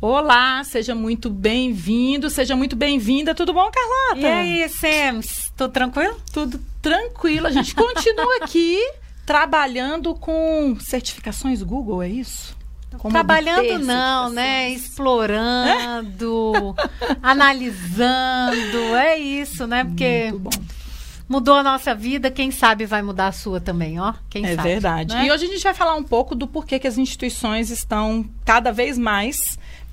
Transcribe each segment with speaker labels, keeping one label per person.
Speaker 1: Olá, seja muito bem-vindo, seja muito bem-vinda. Tudo bom, Carlota?
Speaker 2: E aí, Sam? Tudo tranquilo?
Speaker 1: Tudo tranquilo. A gente continua aqui trabalhando com certificações Google, é isso?
Speaker 2: Como Trabalhando não, né? Explorando, analisando, é isso, né? Porque
Speaker 1: Muito bom.
Speaker 2: mudou a nossa vida, quem sabe vai mudar a sua também, ó. Quem
Speaker 1: é
Speaker 2: sabe,
Speaker 1: verdade.
Speaker 2: né?
Speaker 1: E hoje a gente vai falar um pouco do porquê que as instituições estão cada vez mais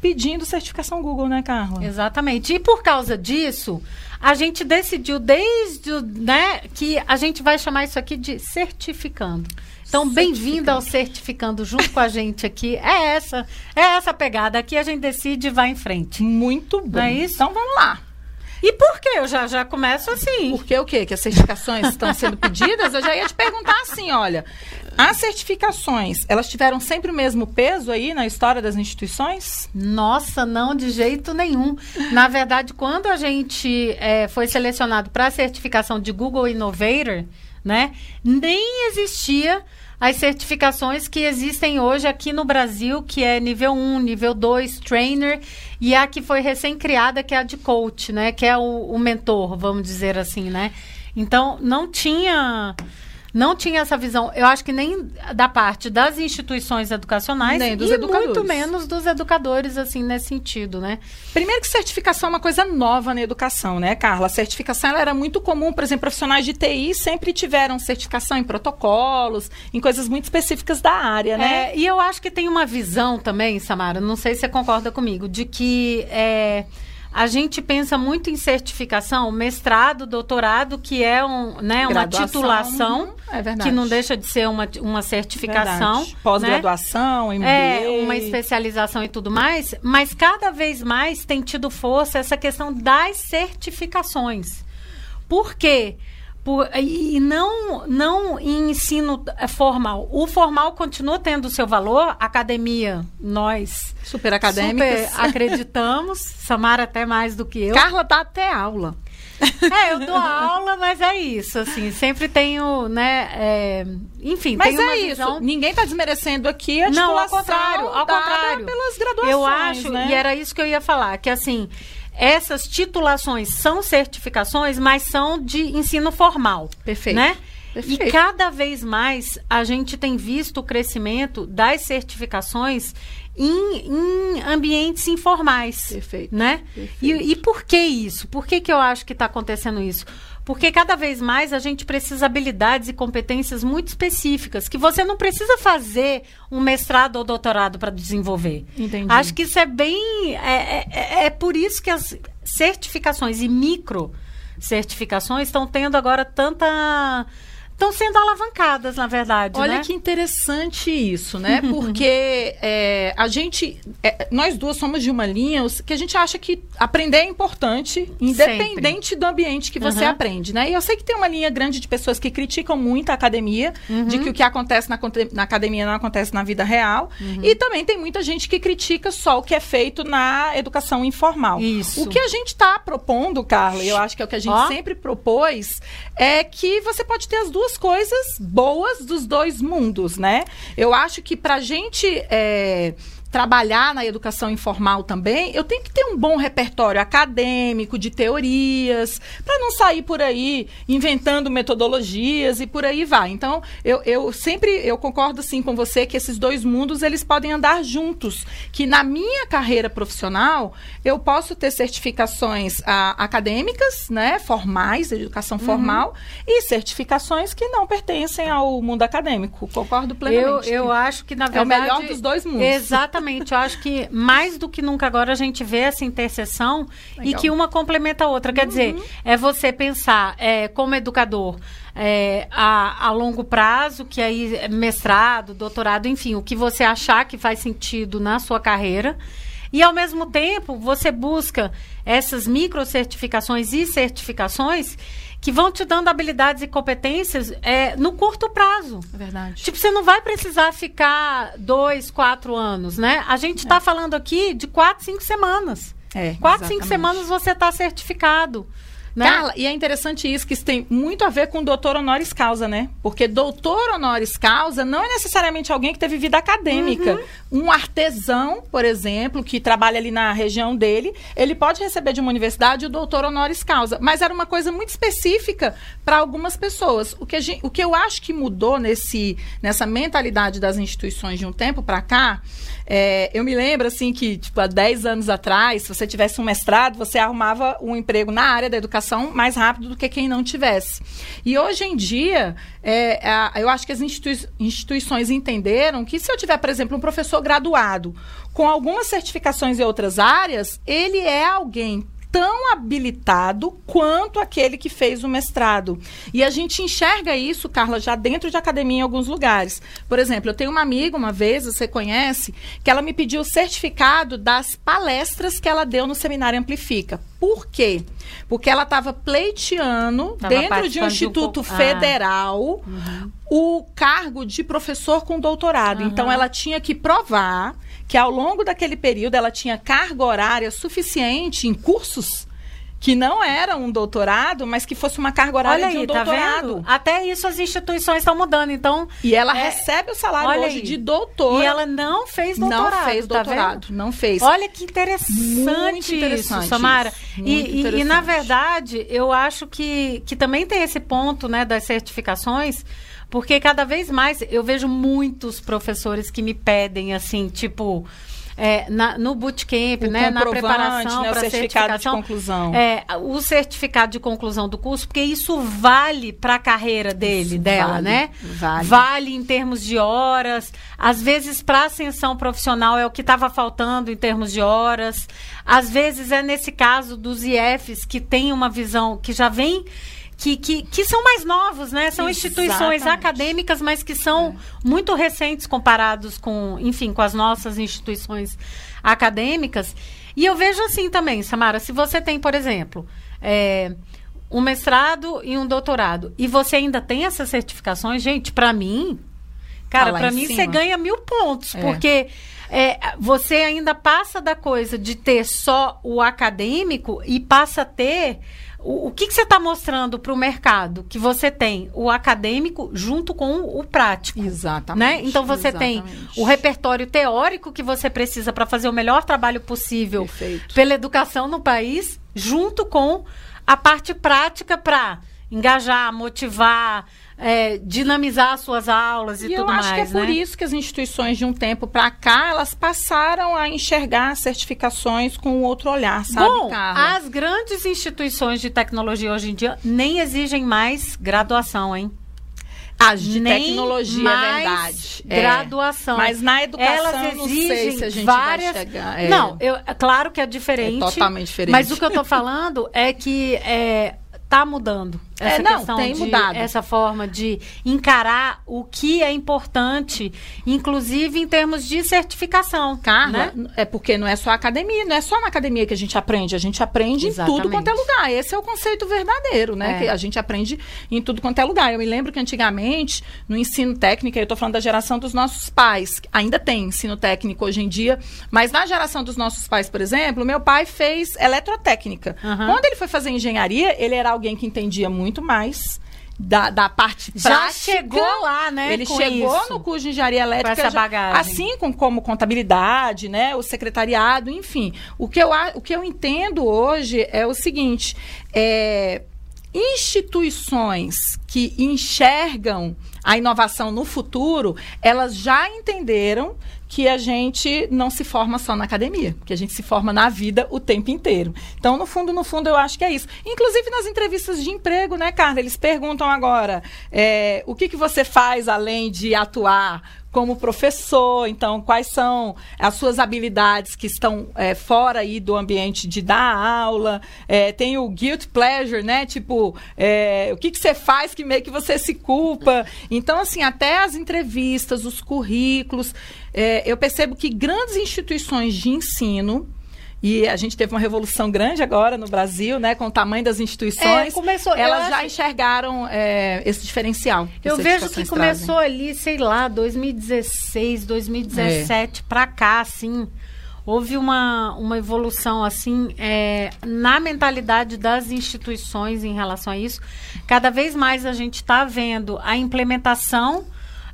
Speaker 1: pedindo certificação Google, né, Carla?
Speaker 2: Exatamente. E por causa disso, a gente decidiu desde né, que a gente vai chamar isso aqui de certificando. Então, bem-vindo ao certificando junto com a gente aqui. É essa, é essa pegada. Aqui a gente decide e vai em frente.
Speaker 1: Muito bom.
Speaker 2: É isso?
Speaker 1: Então vamos lá.
Speaker 2: E por quê? Eu já, já começo assim.
Speaker 1: Porque o quê? Que as certificações estão sendo pedidas? Eu já ia te perguntar assim, olha, as certificações, elas tiveram sempre o mesmo peso aí na história das instituições?
Speaker 2: Nossa, não, de jeito nenhum. Na verdade, quando a gente é, foi selecionado para a certificação de Google Innovator, né, nem existia as certificações que existem hoje aqui no Brasil, que é nível 1, nível 2, trainer, e a que foi recém-criada, que é a de coach, né, que é o, o mentor, vamos dizer assim, né. Então, não tinha não tinha essa visão, eu acho que nem da parte das instituições educacionais
Speaker 1: Nem dos
Speaker 2: e
Speaker 1: educadores.
Speaker 2: muito menos dos educadores, assim, nesse sentido, né?
Speaker 1: Primeiro que certificação é uma coisa nova na educação, né, Carla? A certificação ela era muito comum, por exemplo, profissionais de TI sempre tiveram certificação em protocolos, em coisas muito específicas da área, né?
Speaker 2: É, e eu acho que tem uma visão também, Samara, não sei se você concorda comigo, de que é, a gente pensa muito em certificação, mestrado, doutorado, que é um, né, uma titulação,
Speaker 1: é
Speaker 2: que não deixa de ser uma, uma certificação.
Speaker 1: Verdade.
Speaker 2: né?
Speaker 1: Pós-graduação, MBA.
Speaker 2: É, uma especialização e tudo mais, mas cada vez mais tem tido força essa questão das certificações. Por quê? Por, e não, não em ensino eh, formal. O formal continua tendo seu valor, academia, nós
Speaker 1: Super acadêmicas.
Speaker 2: super acreditamos, Samara até mais do que eu.
Speaker 1: Carla dá até aula.
Speaker 2: É, eu dou aula, mas é isso, assim, sempre tenho, né, é, enfim,
Speaker 1: Mas é isso.
Speaker 2: visão
Speaker 1: Ninguém está desmerecendo aqui a
Speaker 2: Não, ao contrário, ao contrário.
Speaker 1: pelas graduações,
Speaker 2: Eu acho,
Speaker 1: né?
Speaker 2: e era isso que eu ia falar, que assim, essas titulações são certificações, mas são de ensino formal.
Speaker 1: Perfeito.
Speaker 2: Né?
Speaker 1: Perfeito.
Speaker 2: E cada vez mais a gente tem visto o crescimento das certificações em, em ambientes informais.
Speaker 1: Perfeito.
Speaker 2: Né?
Speaker 1: Perfeito.
Speaker 2: E, e por que isso? Por que, que eu acho que está acontecendo isso? Porque cada vez mais a gente precisa de habilidades e competências muito específicas, que você não precisa fazer um mestrado ou doutorado para desenvolver.
Speaker 1: Entendi.
Speaker 2: Acho que isso é bem. É, é, é por isso que as certificações e micro certificações estão tendo agora tanta. Estão sendo alavancadas, na verdade.
Speaker 1: Olha
Speaker 2: né?
Speaker 1: que interessante isso, né? Porque é, a gente, é, nós duas somos de uma linha que a gente acha que aprender é importante, independente do ambiente que você
Speaker 2: Uhum.
Speaker 1: aprende, né? E eu sei que tem uma linha grande de pessoas que criticam muito a academia,
Speaker 2: Uhum.
Speaker 1: de que o que acontece na, na academia não acontece na vida real.
Speaker 2: Uhum.
Speaker 1: E também tem muita gente que critica só o que é feito na educação informal.
Speaker 2: Isso.
Speaker 1: O que a gente está propondo, Carla, e eu acho que é o que a gente
Speaker 2: Ó.
Speaker 1: sempre propôs, é que você pode ter as duas coisas boas dos dois mundos, né? Eu acho que pra gente é, trabalhar na educação informal também, eu tenho que ter um bom repertório acadêmico, de teorias, para não sair por aí inventando metodologias e por aí vai. Então, eu, eu sempre eu concordo sim com você que esses dois mundos eles podem andar juntos. Que na minha carreira profissional eu posso ter certificações ah, acadêmicas, né, formais, educação formal, e certificações que não pertencem ao mundo acadêmico. Concordo
Speaker 2: Eu,
Speaker 1: plenamente.
Speaker 2: eu acho que, na
Speaker 1: É o
Speaker 2: verdade.
Speaker 1: melhor dos dois mundos.
Speaker 2: Exatamente. Eu acho que mais do que nunca agora a gente vê essa interseção e
Speaker 1: Legal.
Speaker 2: que uma complementa a outra. Quer dizer, é você pensar é, como educador. é, a, a longo prazo, que aí é mestrado, doutorado, enfim, o que você achar que faz sentido na sua carreira. E, ao mesmo tempo, você busca essas micro certificações e certificações que vão te dando habilidades e competências é, no curto prazo.
Speaker 1: É verdade.
Speaker 2: Tipo, você não vai precisar ficar dois, quatro anos, né? A gente está falando aqui de quatro, cinco semanas.
Speaker 1: É,
Speaker 2: Quatro, cinco
Speaker 1: exatamente.
Speaker 2: semanas você está certificado.
Speaker 1: Né? Carla, e é interessante isso, que isso tem muito a ver com doutor honoris causa, né? Porque doutor honoris causa não é necessariamente alguém que teve vida acadêmica. Uhum. Um artesão, por exemplo, que trabalha ali na região dele, ele pode receber de uma universidade o doutor honoris causa. Mas era uma coisa muito específica para algumas pessoas. O que, gente, o que eu acho que mudou nesse, nessa mentalidade das instituições de um tempo para cá é, eu me lembro, assim, que, tipo, há 10 anos atrás, se você tivesse um mestrado, você arrumava um emprego na área da educação mais rápido do que quem não tivesse. E hoje em dia, é, eu acho que as institui instituições entenderam que se eu tiver, por exemplo, um professor graduado com algumas certificações em outras áreas, ele é alguém tão habilitado quanto aquele que fez o mestrado. E a gente enxerga isso, Carla, já dentro de academia em alguns lugares. Por exemplo, eu tenho uma amiga, uma vez, você conhece, que ela me pediu o certificado das palestras que ela deu no Seminário Amplifica. Por quê? Porque ela estava pleiteando, tava dentro de um instituto de um... federal, ah. uhum. o cargo de professor com doutorado. Uhum. Então, ela tinha que provar que ao longo daquele período ela tinha carga horária suficiente em cursos que não era um doutorado, mas que fosse uma carga horária aí, de um tá doutorado.
Speaker 2: Vendo? Até isso as instituições estão mudando, então...
Speaker 1: E ela é... recebe o salário hoje aí. de doutor.
Speaker 2: E ela não fez doutorado,
Speaker 1: Não fez tá doutorado, tá não fez.
Speaker 2: Olha que interessante, Muito interessante isso, Samara. Isso. E, interessante. E, e, na verdade, eu acho que, que também tem esse ponto né, das certificações porque cada vez mais eu vejo muitos professores que me pedem assim, tipo. É, na, no bootcamp, né, na preparação
Speaker 1: né, para certificado de conclusão.
Speaker 2: É, o certificado de conclusão do curso, porque isso vale para a carreira dele, isso dela,
Speaker 1: vale,
Speaker 2: né?
Speaker 1: Vale.
Speaker 2: Vale em termos de horas. Às vezes, para ascensão profissional é o que estava faltando em termos de horas. Às vezes é nesse caso dos IFs que tem uma visão que já vem que, que, que são mais novos, né? São Exatamente. instituições acadêmicas, mas que são é. muito recentes comparados com, enfim, com as nossas instituições acadêmicas. E eu vejo assim também, Samara, se você tem, por exemplo, é, um mestrado e um doutorado, e você ainda tem essas certificações, gente, para mim, cara, tá para mim cima. você ganha mil pontos, é. porque é, você ainda passa da coisa de ter só o acadêmico e passa a ter o, o que, que você está mostrando para o mercado? Que você tem o acadêmico junto com o prático.
Speaker 1: Exatamente.
Speaker 2: Né? Então você exatamente. tem o repertório teórico que você precisa para fazer o melhor trabalho possível
Speaker 1: Perfeito.
Speaker 2: pela educação no país, junto com a parte prática para engajar, motivar, é, dinamizar suas aulas e, e tudo mais.
Speaker 1: Eu acho que é
Speaker 2: né?
Speaker 1: por isso que as instituições de um tempo para cá elas passaram a enxergar certificações com outro olhar, sabe,
Speaker 2: Bom,
Speaker 1: Carla?
Speaker 2: as grandes instituições de tecnologia hoje em dia nem exigem mais graduação, hein?
Speaker 1: As de Nem tecnologia, é verdade.
Speaker 2: É. Graduação.
Speaker 1: Mas na educação,
Speaker 2: Elas exigem
Speaker 1: não sei se a gente
Speaker 2: várias...
Speaker 1: É.
Speaker 2: Não, eu, é claro que é diferente.
Speaker 1: É totalmente diferente.
Speaker 2: Mas o que eu estou falando é que é, tá mudando. Essa
Speaker 1: é, não,
Speaker 2: questão
Speaker 1: tem
Speaker 2: de,
Speaker 1: mudado.
Speaker 2: Essa forma de encarar o que é importante, inclusive em termos de certificação.
Speaker 1: Carla,
Speaker 2: né?
Speaker 1: é porque não é só academia, não é só na academia que a gente aprende, a gente aprende Exatamente. em tudo quanto é lugar. Esse é o conceito verdadeiro, né? É. Que a gente aprende em tudo quanto é lugar. Eu me lembro que antigamente, no ensino técnico, eu estou falando da geração dos nossos pais, ainda tem ensino técnico hoje em dia, mas na geração dos nossos pais, por exemplo, meu pai fez eletrotécnica. Uhum. Quando ele foi fazer engenharia, ele era alguém que entendia muito muito mais da, da parte
Speaker 2: já prática. chegou lá, né?
Speaker 1: Ele chegou
Speaker 2: isso.
Speaker 1: no curso de engenharia elétrica,
Speaker 2: com essa bagagem.
Speaker 1: assim com, como contabilidade, né? O secretariado, enfim. O que eu, o que eu entendo hoje é o seguinte: é, instituições que enxergam a inovação no futuro, elas já entenderam que a gente não se forma só na academia, que a gente se forma na vida o tempo inteiro. Então, no fundo, no fundo, eu acho que é isso. Inclusive nas entrevistas de emprego, né, Carla? Eles perguntam agora é, o que, que você faz além de atuar como professor, então quais são as suas habilidades que estão é, fora aí do ambiente de dar aula, é, tem o guilt pleasure, né? Tipo, é, o que, que você faz que meio que você se culpa. Então, assim, até as entrevistas, os currículos, é, eu percebo que grandes instituições de ensino e a gente teve uma revolução grande agora no Brasil, né? Com o tamanho das instituições. É,
Speaker 2: começou,
Speaker 1: elas já enxergaram é, esse diferencial.
Speaker 2: Eu vejo que começou trazem. ali, sei lá, 2016, 2017 é. para cá, assim houve uma, uma evolução assim é, na mentalidade das instituições em relação a isso. Cada vez mais a gente está vendo a implementação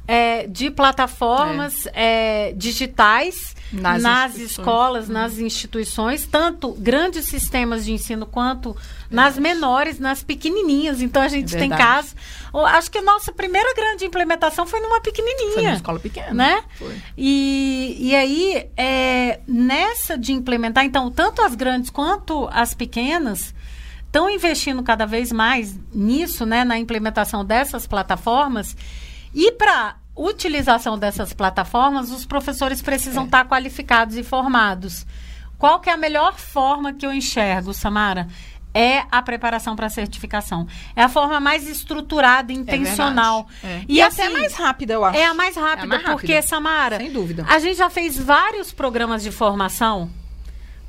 Speaker 2: é, de plataformas é. digitais nas, nas escolas, uhum. nas instituições, tanto grandes sistemas de ensino quanto nas menores, nas pequenininhas. Então a gente é tem casos. Acho que a nossa primeira grande implementação foi numa pequenininha. Foi
Speaker 1: numa escola pequena.
Speaker 2: Né? Foi. E, e aí, é, nessa de implementar, então, tanto as grandes quanto as pequenas estão investindo cada vez mais nisso, né, na implementação dessas plataformas. E para utilização dessas plataformas, os professores precisam é. estar qualificados e formados. Qual que é a melhor forma que eu enxergo, Samara? É a preparação para a certificação. É a forma mais estruturada, intencional.
Speaker 1: É é. E, e assim, até mais rápida, eu acho.
Speaker 2: É a mais rápida, é a mais rápida. porque, Samara,
Speaker 1: Sem dúvida.
Speaker 2: a gente já fez vários programas de formação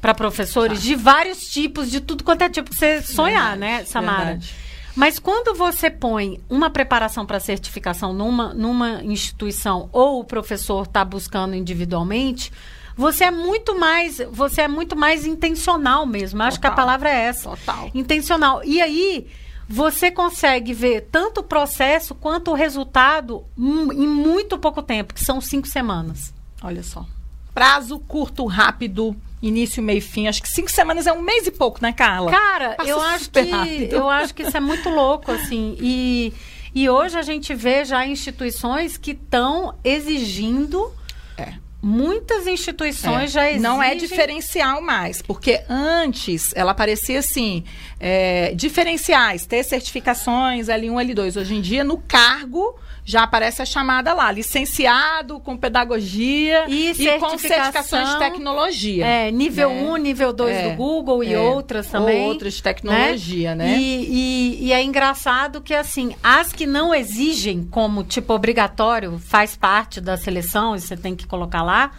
Speaker 2: para professores tá. de vários tipos, de tudo quanto é tipo você sonhar, verdade, né, Samara? Verdade. Mas quando você põe uma preparação para certificação numa, numa instituição ou o professor está buscando individualmente, você é muito mais, você é muito mais intencional mesmo. Total, Acho que a palavra é essa.
Speaker 1: Total.
Speaker 2: Intencional. E aí você consegue ver tanto o processo quanto o resultado em muito pouco tempo, que são cinco semanas.
Speaker 1: Olha só. Prazo curto, rápido, início, meio fim. Acho que cinco semanas é um mês e pouco, né, Carla?
Speaker 2: Cara, eu acho que rápido. eu acho que isso é muito louco, assim. E, e hoje a gente vê já instituições que estão exigindo. É. Muitas instituições é. já exigem.
Speaker 1: Não é diferencial mais, porque antes ela parecia assim: é, diferenciais, ter certificações L1, L2. Hoje em dia, no cargo, já aparece a chamada lá, licenciado com pedagogia
Speaker 2: e, e com certificações de
Speaker 1: tecnologia.
Speaker 2: É, nível 1, né? um, nível 2 é, do Google e é, outras também.
Speaker 1: Outras de tecnologia, né? né?
Speaker 2: E, e, e, é engraçado que, assim, as que não exigem como, tipo, obrigatório, faz parte da seleção e você tem que colocar lá,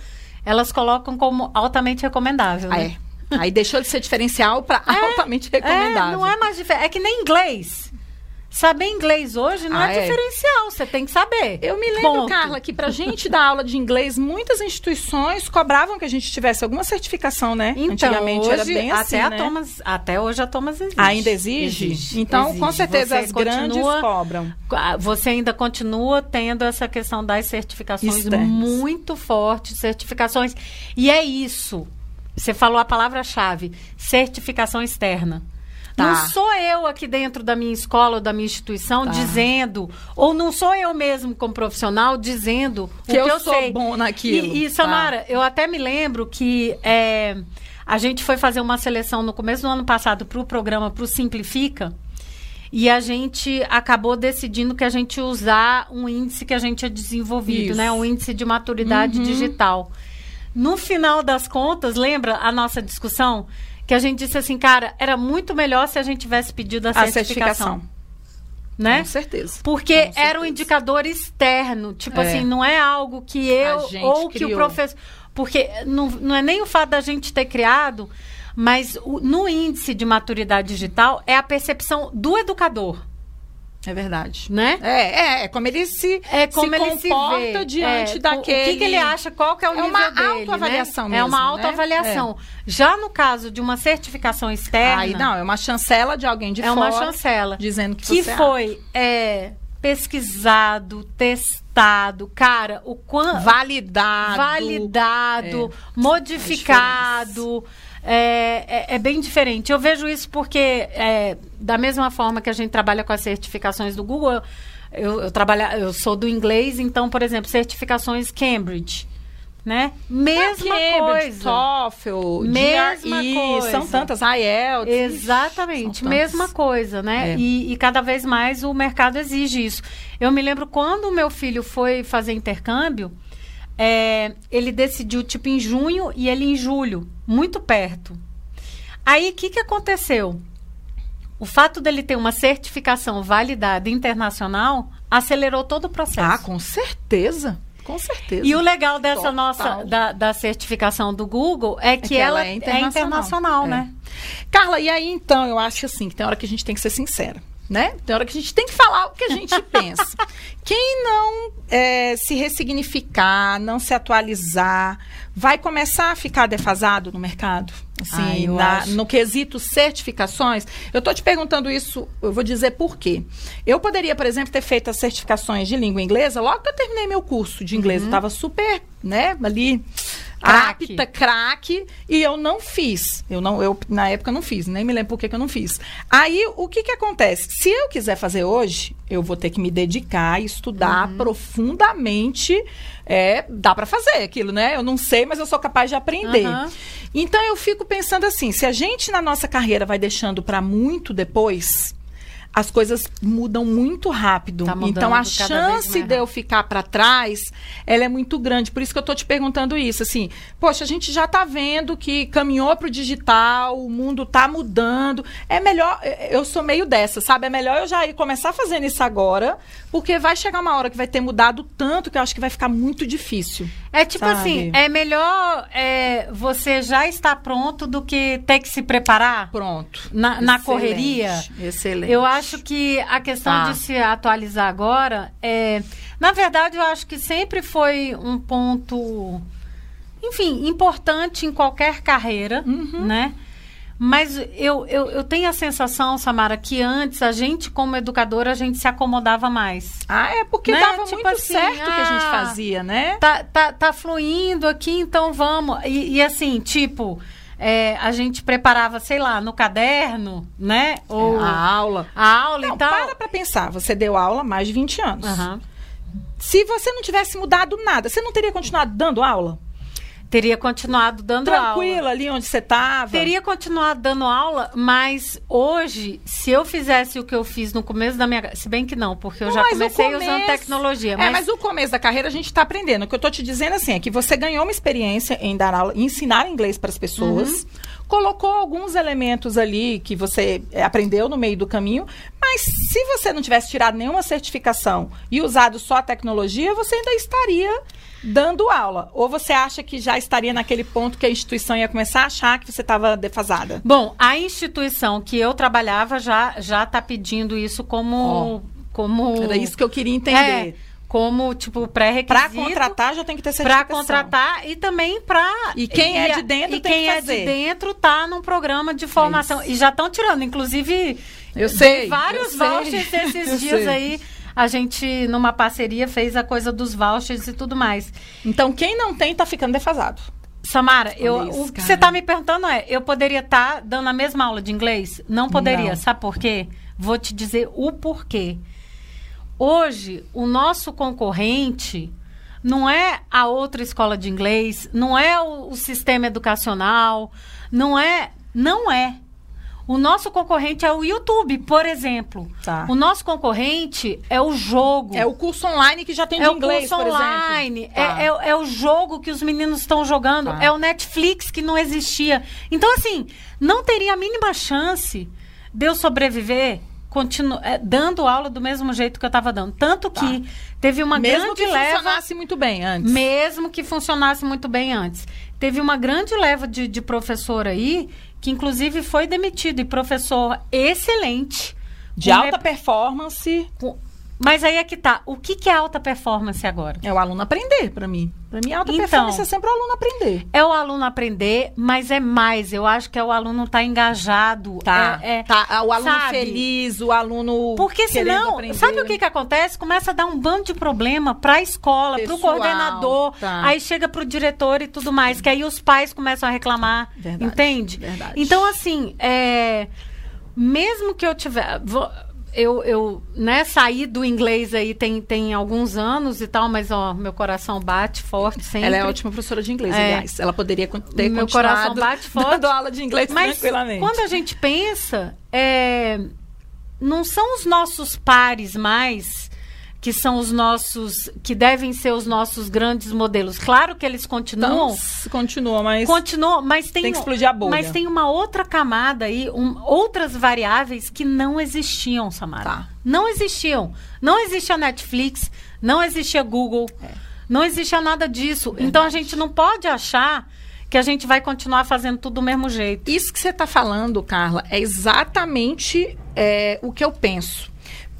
Speaker 2: elas colocam como altamente recomendável, né?
Speaker 1: É. Aí deixou de ser diferencial para é, altamente recomendável.
Speaker 2: É, não é mais diferente. É que nem inglês. Saber inglês hoje não é ah, é, diferencial, você tem que saber.
Speaker 1: Eu me lembro, Ponto. Carla, que pra gente dar aula de inglês, muitas instituições cobravam que a gente tivesse alguma certificação, né?
Speaker 2: Então, Antigamente hoje, era bem assim, até né? Thomas, Até hoje a Thomas existe.
Speaker 1: Ainda exige? exige então, exige. com certeza, você as continua, grandes cobram.
Speaker 2: Você ainda continua tendo essa questão das certificações Externas. muito fortes, certificações. E é isso. Você falou a palavra-chave, certificação externa. Tá. Não sou eu aqui dentro da minha escola ou da minha instituição tá. dizendo, ou não sou eu mesmo como profissional dizendo
Speaker 1: que o que
Speaker 2: eu,
Speaker 1: eu
Speaker 2: sou sei.
Speaker 1: bom naquilo.
Speaker 2: E, e Samara, tá. eu até me lembro que é, a gente foi fazer uma seleção no começo do ano passado para o programa para o Simplifica. E a gente acabou decidindo que a gente usar um índice que a gente tinha desenvolvido, Isso. né? Um índice de maturidade uhum. digital. No final das contas, lembra a nossa discussão? que a gente disse assim, cara, era muito melhor se a gente tivesse pedido a, a certificação. certificação. Né?
Speaker 1: Com certeza.
Speaker 2: Porque
Speaker 1: Com certeza.
Speaker 2: era um indicador externo. Tipo é. assim, não é algo que eu ou que o professor. Porque não, não é nem o fato da gente ter criado, mas o, no índice de maturidade digital é a percepção do educador.
Speaker 1: É verdade.
Speaker 2: Né?
Speaker 1: É, é, é como ele se,
Speaker 2: é como
Speaker 1: se
Speaker 2: ele
Speaker 1: comporta
Speaker 2: se
Speaker 1: diante é, daquele...
Speaker 2: O que, que, ele acha, qual que é o
Speaker 1: é
Speaker 2: nível dele,
Speaker 1: É uma autoavaliação
Speaker 2: né?
Speaker 1: mesmo,
Speaker 2: É uma autoavaliação. Né? Já no caso de uma certificação externa...
Speaker 1: Aí não, é uma chancela de alguém de
Speaker 2: é
Speaker 1: fora...
Speaker 2: É uma chancela.
Speaker 1: Dizendo que,
Speaker 2: que foi é, pesquisado, testado, cara, o quanto...
Speaker 1: Validado.
Speaker 2: Validado, é, modificado é, é, é, bem diferente. Eu vejo isso porque, é, da mesma forma que a gente trabalha com as certificações do Google, eu, eu, trabalho, eu sou do inglês, então, por exemplo, certificações Cambridge. Né? Mesma ah, coisa.
Speaker 1: TOEFL, mesma GRE, coisa. são tantas, IELTS.
Speaker 2: Exatamente, mesma coisa, né? É. E, e, cada vez mais o mercado exige isso. Eu me lembro quando o meu filho foi fazer intercâmbio, é, ele decidiu tipo em junho e ele em julho, muito perto. Aí o que, que aconteceu? O fato dele ter uma certificação validada internacional acelerou todo o processo.
Speaker 1: Ah, com certeza. Com certeza.
Speaker 2: E o legal dessa Total. nossa da, da, certificação do Google é que, é que ela, ela, é internacional, é internacional é. né?
Speaker 1: Carla, e aí então eu acho assim que tem hora que a gente tem que ser sincera né? Tem hora que a gente tem que falar o que a gente pensa. Quem não é, se ressignificar, não se atualizar, vai começar a ficar defasado no mercado. Assim, na, no quesito certificações. Eu estou te perguntando isso, eu vou dizer por quê. Eu poderia, por exemplo, ter feito as certificações de língua inglesa logo que eu terminei meu curso de inglês. Uhum. Eu estava super, né, ali craque. apta, craque, e eu não fiz. Eu não, eu na época não fiz, nem me lembro por que, que eu não fiz. Aí o que que acontece? Se eu quiser fazer hoje, eu vou ter que me dedicar e estudar uhum. profundamente. É, dá para fazer aquilo, né? Eu não sei, mas eu sou capaz de aprender. Uhum. Então eu fico pensando assim, se a gente na nossa carreira vai deixando para muito depois, as coisas mudam muito rápido. Tá então a chance de eu ficar para trás, ela é muito grande. Por isso que eu estou te perguntando isso, assim, poxa, a gente já está vendo que caminhou para o digital, o mundo está mudando. É melhor, eu sou meio dessa, sabe? É melhor eu já ir começar fazendo isso agora, porque vai chegar uma hora que vai ter mudado tanto que eu acho que vai ficar muito difícil.
Speaker 2: É tipo sabe? assim, é melhor é, você já estar pronto do que ter que se preparar?
Speaker 1: Pronto.
Speaker 2: Na, na correria?
Speaker 1: Excelente.
Speaker 2: Eu acho que a questão tá. de se atualizar agora é. Na verdade, eu acho que sempre foi um ponto, enfim, importante em qualquer carreira, uhum. né? Mas eu, eu, eu tenho a sensação, Samara, que antes a gente, como educadora, a gente se acomodava mais.
Speaker 1: Ah, é porque né? dava tipo muito assim, certo o ah, que a gente ah, fazia, né?
Speaker 2: Tá, tá, tá fluindo aqui, então vamos. E, e assim, tipo. É, a gente preparava, sei lá, no caderno, né?
Speaker 1: Ou a aula.
Speaker 2: A aula
Speaker 1: não,
Speaker 2: e tal.
Speaker 1: Para pra pensar, você deu aula há mais de 20 anos. Uhum. Se você não tivesse mudado nada, você não teria continuado dando aula?
Speaker 2: Teria continuado dando
Speaker 1: Tranquila,
Speaker 2: aula.
Speaker 1: Tranquila ali onde você estava.
Speaker 2: Teria continuado dando aula, mas hoje, se eu fizesse o que eu fiz no começo da minha... Se bem que não, porque eu não, já comecei começo... usando tecnologia.
Speaker 1: Mas... É, mas o começo da carreira a gente está aprendendo. O que eu estou te dizendo assim, é que você ganhou uma experiência em dar aula, em ensinar inglês para as pessoas. Uhum. Colocou alguns elementos ali que você é, aprendeu no meio do caminho, mas se você não tivesse tirado nenhuma certificação e usado só a tecnologia, você ainda estaria dando aula? Ou você acha que já estaria naquele ponto que a instituição ia começar a achar que você estava defasada?
Speaker 2: Bom, a instituição que eu trabalhava já já está pedindo isso como, oh. como.
Speaker 1: Era isso que eu queria entender.
Speaker 2: É, como, tipo, pré-requisito.
Speaker 1: Para contratar já tem que ter certificação.
Speaker 2: Para contratar e também para...
Speaker 1: E quem e, é de dentro
Speaker 2: e tem quem
Speaker 1: que fazer.
Speaker 2: é de dentro tá num programa de formação. É e já estão tirando, inclusive...
Speaker 1: Eu sei.
Speaker 2: Vários
Speaker 1: eu
Speaker 2: vouchers sei. esses dias sei. aí a gente, numa parceria, fez a coisa dos vouchers e tudo mais.
Speaker 1: Então, quem não tem, tá ficando defasado.
Speaker 2: Samara, eu, isso, o que você está me perguntando é: eu poderia estar tá dando a mesma aula de inglês? Não poderia. Não. Sabe por quê? Vou te dizer o porquê. Hoje, o nosso concorrente não é a outra escola de inglês, não é o, o sistema educacional, não é. Não é. O nosso concorrente é o YouTube, por exemplo. Tá. O nosso concorrente é o jogo.
Speaker 1: É o curso online que já tem de
Speaker 2: é
Speaker 1: inglês,
Speaker 2: por exemplo. É o curso online. É, é, é, o jogo que os meninos estão jogando. Tá. É o Netflix que não existia. Então, assim, não teria a mínima chance de eu sobreviver continu é, dando aula do mesmo jeito que eu estava dando. Tanto tá. que teve uma
Speaker 1: mesmo
Speaker 2: grande
Speaker 1: que
Speaker 2: leva...
Speaker 1: funcionasse muito bem antes.
Speaker 2: Mesmo que funcionasse muito bem antes. Teve uma grande leva de, de professor aí que inclusive foi demitido e professor excelente.
Speaker 1: De alta rep... performance.
Speaker 2: Com... Mas aí é que tá. O que, que é alta performance agora?
Speaker 1: É o aluno aprender, para mim. Para mim, alta então, performance é sempre o aluno aprender.
Speaker 2: É o aluno aprender, mas é mais. Eu acho que é o aluno estar tá engajado.
Speaker 1: Tá,
Speaker 2: é,
Speaker 1: é, tá. O aluno sabe? feliz, o aluno.
Speaker 2: Porque senão, aprender. sabe o que, que acontece? Começa a dar um bando de problema para a escola, para o coordenador. Tá. Aí chega para o diretor e tudo mais. Que aí os pais começam a reclamar. Verdade, entende?
Speaker 1: Verdade.
Speaker 2: Então, assim, é, mesmo que eu tiver. Vou, eu, eu né, saí do inglês aí tem, tem alguns anos e tal, mas ó, meu coração bate forte sempre.
Speaker 1: Ela é ótima professora de inglês, é. aliás. Ela poderia ter
Speaker 2: meu coração bate forte.
Speaker 1: dando aula de inglês
Speaker 2: mas
Speaker 1: tranquilamente.
Speaker 2: quando a gente pensa, é, não são os nossos pares mais que são os nossos, que devem ser os nossos grandes modelos. Claro que eles continuam.
Speaker 1: Então, continua, mas.
Speaker 2: Continua, mas tem.
Speaker 1: Tem que explodir a bolha.
Speaker 2: Mas tem uma outra camada aí, um, outras variáveis que não existiam, Samara. Tá. Não existiam. Não existia Netflix, não existia Google, é. não existia nada disso. Verdade. Então a gente não pode achar que a gente vai continuar fazendo tudo do mesmo jeito.
Speaker 1: Isso que você está falando, Carla, é exatamente é, o que eu penso.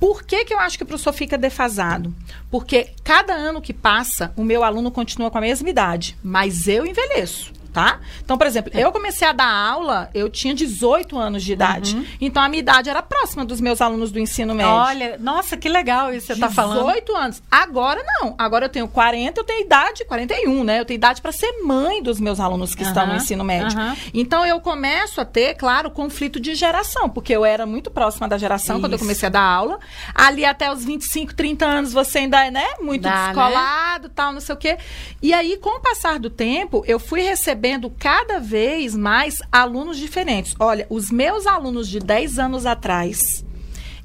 Speaker 1: Por que, que eu acho que o professor fica defasado? Porque cada ano que passa, o meu aluno continua com a mesma idade, mas eu envelheço tá? Então, por exemplo, eu comecei a dar aula, eu tinha 18 anos de idade. Uhum. Então, a minha idade era próxima dos meus alunos do ensino médio.
Speaker 2: Olha, nossa, que legal isso que você tá falando.
Speaker 1: 18 anos. Agora não. Agora eu tenho 40, eu tenho idade, 41, né? Eu tenho idade para ser mãe dos meus alunos que uhum. estão no ensino médio. Uhum. Então, eu começo a ter, claro, conflito de geração, porque eu era muito próxima da geração isso. quando eu comecei a dar aula. Ali até os 25, 30 anos, você ainda é, né, muito Dá, né? descolado, né? tal, não sei o quê. E aí, com o passar do tempo, eu fui receber recebendo cada vez mais alunos diferentes. Olha, os meus alunos de 10 anos atrás,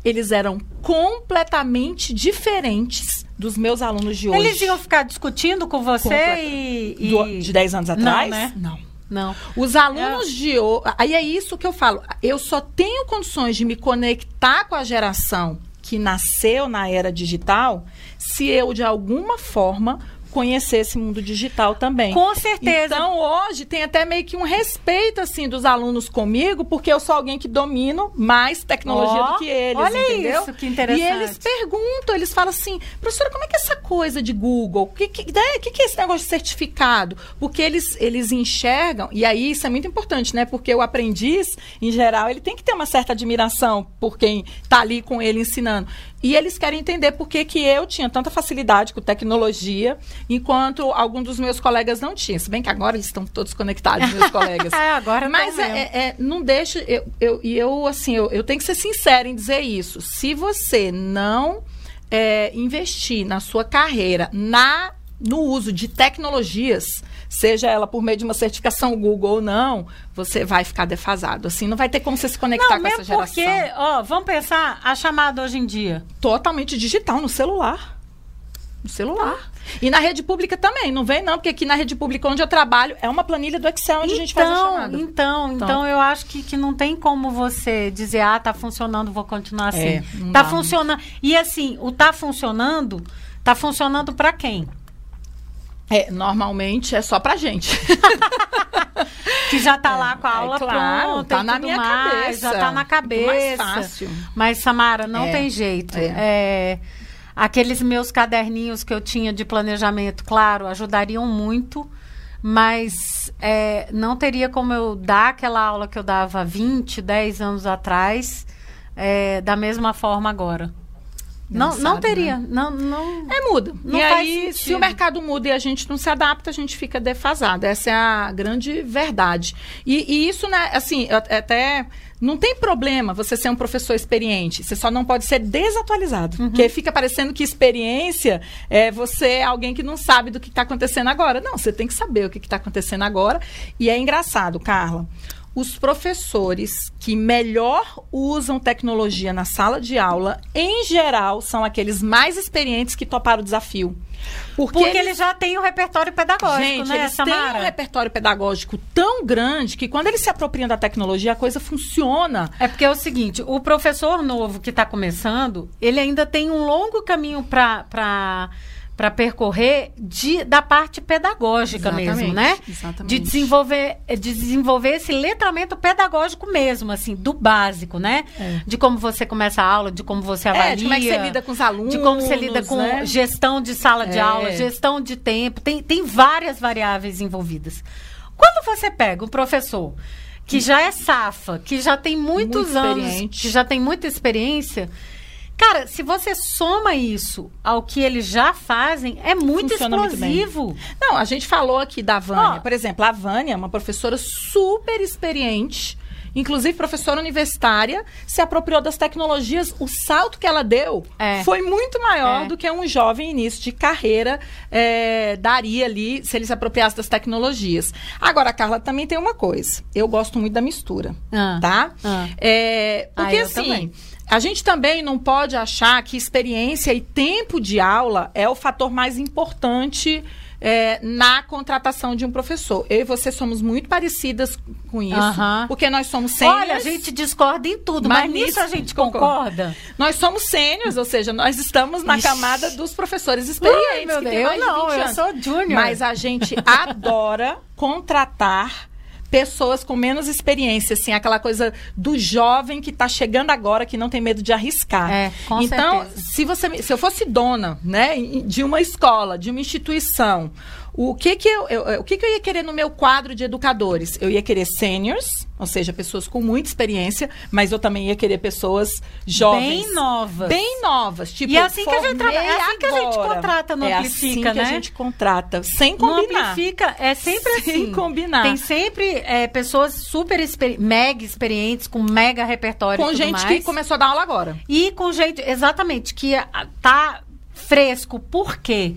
Speaker 1: eles eram completamente diferentes dos meus alunos de hoje.
Speaker 2: Eles iam ficar discutindo com você Complet... e,
Speaker 1: e... Do, de 10 anos atrás?
Speaker 2: Não, né?
Speaker 1: Não.
Speaker 2: Não.
Speaker 1: Os alunos é. de hoje. Aí é isso que eu falo. Eu só tenho condições de me conectar com a geração que nasceu na era digital se eu, de alguma forma, conhecer esse mundo digital também.
Speaker 2: Com certeza.
Speaker 1: Então, hoje tem até meio que um respeito assim dos alunos comigo, porque eu sou alguém que domino mais tecnologia oh, do que eles,
Speaker 2: olha
Speaker 1: entendeu?
Speaker 2: Isso, que interessante.
Speaker 1: E eles perguntam, eles falam assim: "Professora, como é que é essa coisa de Google? O que que, né, que que é esse negócio de certificado?" Porque eles eles enxergam, e aí isso é muito importante, né? Porque o aprendiz, em geral, ele tem que ter uma certa admiração por quem está ali com ele ensinando. E eles querem entender por que, que eu tinha tanta facilidade com tecnologia, enquanto alguns dos meus colegas não tinham. Se bem que agora eles estão todos conectados, meus colegas.
Speaker 2: é, agora
Speaker 1: Mas é, é, é, não deixa. Eu, eu, eu assim, eu, eu tenho que ser sincera em dizer isso. Se você não é, investir na sua carreira na no uso de tecnologias, seja ela por meio de uma certificação Google ou não, você vai ficar defasado. Assim, não vai ter como você se conectar
Speaker 2: não,
Speaker 1: com essa geração.
Speaker 2: Porque, ó, vamos pensar a chamada hoje em dia.
Speaker 1: Totalmente digital, no celular. No celular. E na rede pública também, não vem não, porque aqui na rede pública onde eu trabalho é uma planilha do Excel onde então, a gente faz a
Speaker 2: então,
Speaker 1: chamada.
Speaker 2: Então, então, então eu acho que, que não tem como você dizer, ah, tá funcionando, vou continuar assim.
Speaker 1: É,
Speaker 2: tá funcionando. E assim, o tá funcionando, tá funcionando para quem?
Speaker 1: É, normalmente é só pra gente.
Speaker 2: que já tá é, lá com a aula
Speaker 1: é, claro,
Speaker 2: pronta,
Speaker 1: tá na minha
Speaker 2: mais,
Speaker 1: cabeça.
Speaker 2: já tá na cabeça.
Speaker 1: mais fácil.
Speaker 2: Mas Samara, não
Speaker 1: é,
Speaker 2: tem jeito.
Speaker 1: é.
Speaker 2: É, aqueles meus caderninhos que eu tinha de planejamento, claro, ajudariam muito, mas é, não teria como eu dar aquela aula que eu dava 20, 10 anos atrás, é, da mesma forma agora. Não, não teria. Né? Não, não,
Speaker 1: é muda.
Speaker 2: Não
Speaker 1: e aí,
Speaker 2: sentido.
Speaker 1: se o mercado muda e a gente não se adapta, a gente fica defasado. Essa é a grande verdade. E, e isso, né, assim, até. Não tem problema você ser um professor experiente. Você só não pode ser desatualizado. Uhum. Porque fica parecendo que experiência é você alguém que não sabe do que está acontecendo agora. Não, você tem que saber o que está acontecendo agora. E é engraçado, Carla os professores que melhor usam tecnologia na sala de aula, em geral, são aqueles mais experientes que toparam o desafio.
Speaker 2: Porque, Porque eles, já têm o um repertório pedagógico,
Speaker 1: gente,
Speaker 2: né,
Speaker 1: eles Samara? têm um repertório pedagógico tão grande que quando eles se apropriam da tecnologia, a coisa funciona.
Speaker 2: É porque é o seguinte, o professor novo que está começando, ele ainda tem um longo caminho para... Pra para percorrer de, da parte pedagógica Exatamente. mesmo, né?
Speaker 1: Exatamente.
Speaker 2: De desenvolver, de desenvolver esse letramento pedagógico mesmo, assim, do básico, né? É. De como você começa a aula, de como você avalia. É, de
Speaker 1: como é que você lida com os alunos.
Speaker 2: De como você lida com
Speaker 1: né?
Speaker 2: gestão de sala de é. aula, gestão de tempo. Tem, tem várias variáveis envolvidas. Quando você pega um professor que já é safa, que já tem muitos
Speaker 1: Muito
Speaker 2: anos, que já tem muita experiência Cara, se você soma isso ao que eles já fazem, é muito Funciona explosivo. Muito
Speaker 1: Não, a gente falou aqui da Vânia. Oh. Por exemplo, a Vânia é uma professora super experiente inclusive professora universitária, se apropriou das tecnologias. O salto que ela deu é. foi muito maior é. do que um jovem início de carreira é, daria ali se ele se apropriasse das tecnologias. Agora, Carla, também tem uma coisa. Eu gosto muito da mistura, ah. tá? Ah. É, porque ah, assim. Também. A gente também não pode achar que experiência e tempo de aula é o fator mais importante é, na contratação de um professor. Eu e você somos muito parecidas com isso, porque nós somos sêniores.
Speaker 2: Olha, a gente discorda em tudo, mas,
Speaker 1: Mas
Speaker 2: nisso a gente
Speaker 1: concorda.
Speaker 2: concorda.
Speaker 1: Nós somos sêniores, ou seja, nós estamos na
Speaker 2: Ixi.
Speaker 1: camada dos professores experientes.
Speaker 2: Ai, meu Deus, eu não,
Speaker 1: 20
Speaker 2: eu sou júnior.
Speaker 1: Mas a gente adora contratar pessoas com menos experiência, assim, aquela coisa do jovem que está chegando agora, que não tem medo de arriscar.
Speaker 2: É, com
Speaker 1: então,
Speaker 2: certeza.
Speaker 1: se você se eu fosse dona, né, de uma escola, de uma instituição, o que que eu, eu- o que que eu ia querer no meu quadro de educadores? Eu ia querer seniors, ou seja, pessoas com muita experiência, mas eu também ia querer pessoas jovens.
Speaker 2: Bem novas.
Speaker 1: Bem novas, tipo,
Speaker 2: E é assim que a gente
Speaker 1: formei
Speaker 2: traba- é assim que a gente
Speaker 1: agora.
Speaker 2: contrata no
Speaker 1: é
Speaker 2: Amplifica,
Speaker 1: assim que
Speaker 2: né?
Speaker 1: a gente contrata, sem
Speaker 2: No
Speaker 1: combinar.
Speaker 2: Amplifica é sempre
Speaker 1: Sem
Speaker 2: assim.
Speaker 1: combinar.
Speaker 2: Tem sempre é, pessoas super experi- mega experientes, com mega repertório
Speaker 1: Com gente
Speaker 2: mais.
Speaker 1: que começou a dar aula agora.
Speaker 2: E com gente, exatamente, que ah, tá fresco. Por quê?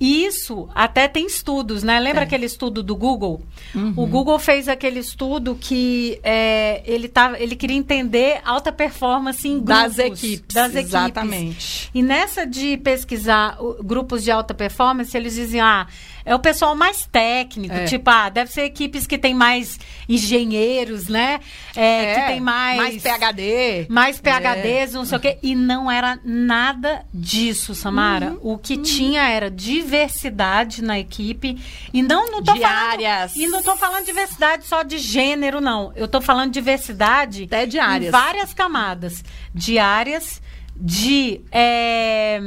Speaker 2: Isso até tem estudos, né? Lembra
Speaker 1: É.
Speaker 2: aquele estudo do Google?
Speaker 1: Uhum.
Speaker 2: O Google fez aquele estudo que é, ele, tava, ele queria entender alta performance em grupos.
Speaker 1: Das equipes.
Speaker 2: Das equipes.
Speaker 1: Exatamente.
Speaker 2: E nessa de pesquisar grupos de alta performance, eles diziam, ah, é o pessoal mais técnico,
Speaker 1: É.
Speaker 2: tipo, ah, deve ser equipes que tem mais engenheiros, né? É, que tem mais...
Speaker 1: Mais PHD.
Speaker 2: Mais
Speaker 1: É.
Speaker 2: PHDs, não sei o quê. E não era nada disso, Samara.
Speaker 1: Uhum.
Speaker 2: O que tinha era diversidade na equipe. E não, não tô
Speaker 1: Diárias.
Speaker 2: falando. E não tô falando diversidade só de gênero, não. Eu tô falando diversidade
Speaker 1: Até de áreas.
Speaker 2: em várias camadas. De áreas, de, é,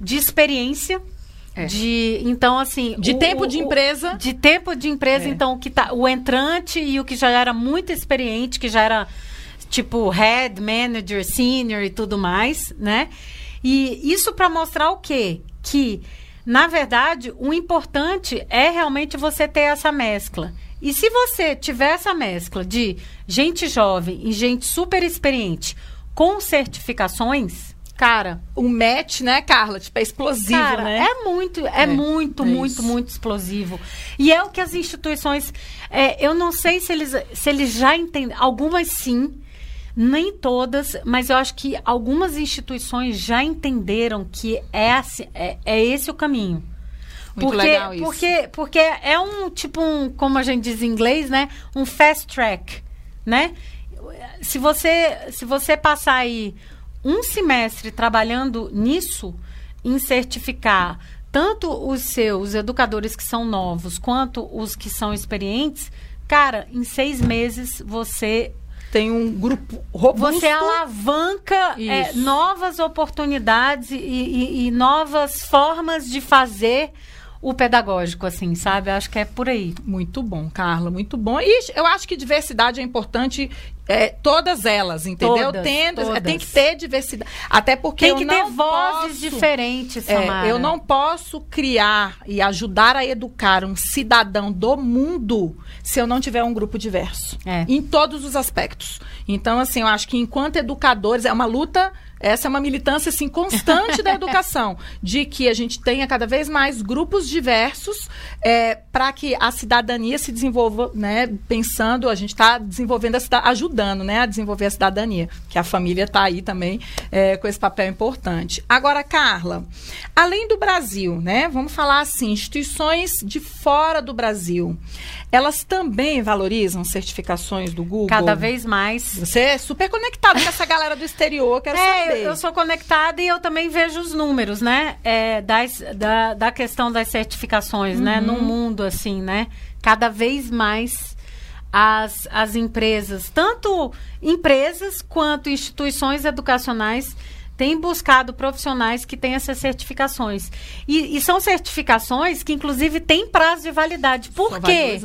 Speaker 2: de experiência.
Speaker 1: É.
Speaker 2: De, então, assim.
Speaker 1: De
Speaker 2: o-
Speaker 1: tempo
Speaker 2: o-
Speaker 1: de empresa.
Speaker 2: de tempo de empresa,
Speaker 1: É.
Speaker 2: então, o que tá, o entrante e o que já era muito experiente, que já era tipo head, manager, senior e tudo mais, né? E isso para mostrar o quê? Que, na verdade, o importante é realmente você ter essa mescla. E se você tiver essa mescla de gente jovem e gente super experiente com certificações, cara,
Speaker 1: O match, né, Carla? Tipo, é explosivo,
Speaker 2: Cara,
Speaker 1: né?
Speaker 2: é muito, é,
Speaker 1: É,
Speaker 2: muito,
Speaker 1: é
Speaker 2: muito,
Speaker 1: isso.
Speaker 2: muito explosivo. E é o que as instituições. é, eu não sei se eles, se eles já entendem. Algumas sim, nem todas, mas eu acho que algumas instituições já entenderam que é, assim- é, é esse o caminho.
Speaker 1: Muito
Speaker 2: porque,
Speaker 1: legal isso.
Speaker 2: Porque, porque é um tipo um, como a gente diz em inglês, né? Um fast track, né? Se você, se você passar aí um semestre trabalhando nisso, em certificar tanto os seus educadores que são novos quanto os que são experientes, cara, em seis meses você
Speaker 1: Tem um grupo robusto.
Speaker 2: você alavanca é, novas oportunidades e, e- e novas formas de fazer o pedagógico, assim, sabe? Acho que é por aí.
Speaker 1: Muito bom, Carla, muito bom. E eu acho que diversidade é importante, é, todas elas, entendeu?
Speaker 2: Todas,
Speaker 1: Tendo,
Speaker 2: todas.
Speaker 1: Tem que ter diversidade. Até porque
Speaker 2: Tem que ter vozes
Speaker 1: posso-
Speaker 2: diferentes,
Speaker 1: É,
Speaker 2: Samara.
Speaker 1: eu não posso criar e ajudar a educar um cidadão do mundo se eu não tiver um grupo diverso.
Speaker 2: É.
Speaker 1: Em todos os aspectos. Então, assim, eu acho que enquanto educadores, é uma luta, essa é uma militância, assim, constante da educação. De que a gente tenha cada vez mais grupos diversos para que a cidadania se desenvolva, né? Pensando, a gente está desenvolvendo a cidadania, ajudando, né? A desenvolver a cidadania. Que a família está aí também é, com esse papel importante. Agora, Carla, além do Brasil, né? Vamos falar assim, instituições de fora do Brasil, elas também valorizam certificações do Google?
Speaker 2: Cada vez mais.
Speaker 1: Você é super conectado com essa galera do exterior, quero
Speaker 2: É,
Speaker 1: saber.
Speaker 2: eu, eu sou conectada e eu também vejo os números, né? É, das, da, da questão das certificações, né?
Speaker 1: Uhum.
Speaker 2: No mundo, assim, né? Cada vez mais as, as empresas, tanto empresas quanto instituições educacionais, têm buscado profissionais que têm essas certificações. E, e são certificações que, inclusive, têm prazo de validade. Por
Speaker 1: Só
Speaker 2: quê?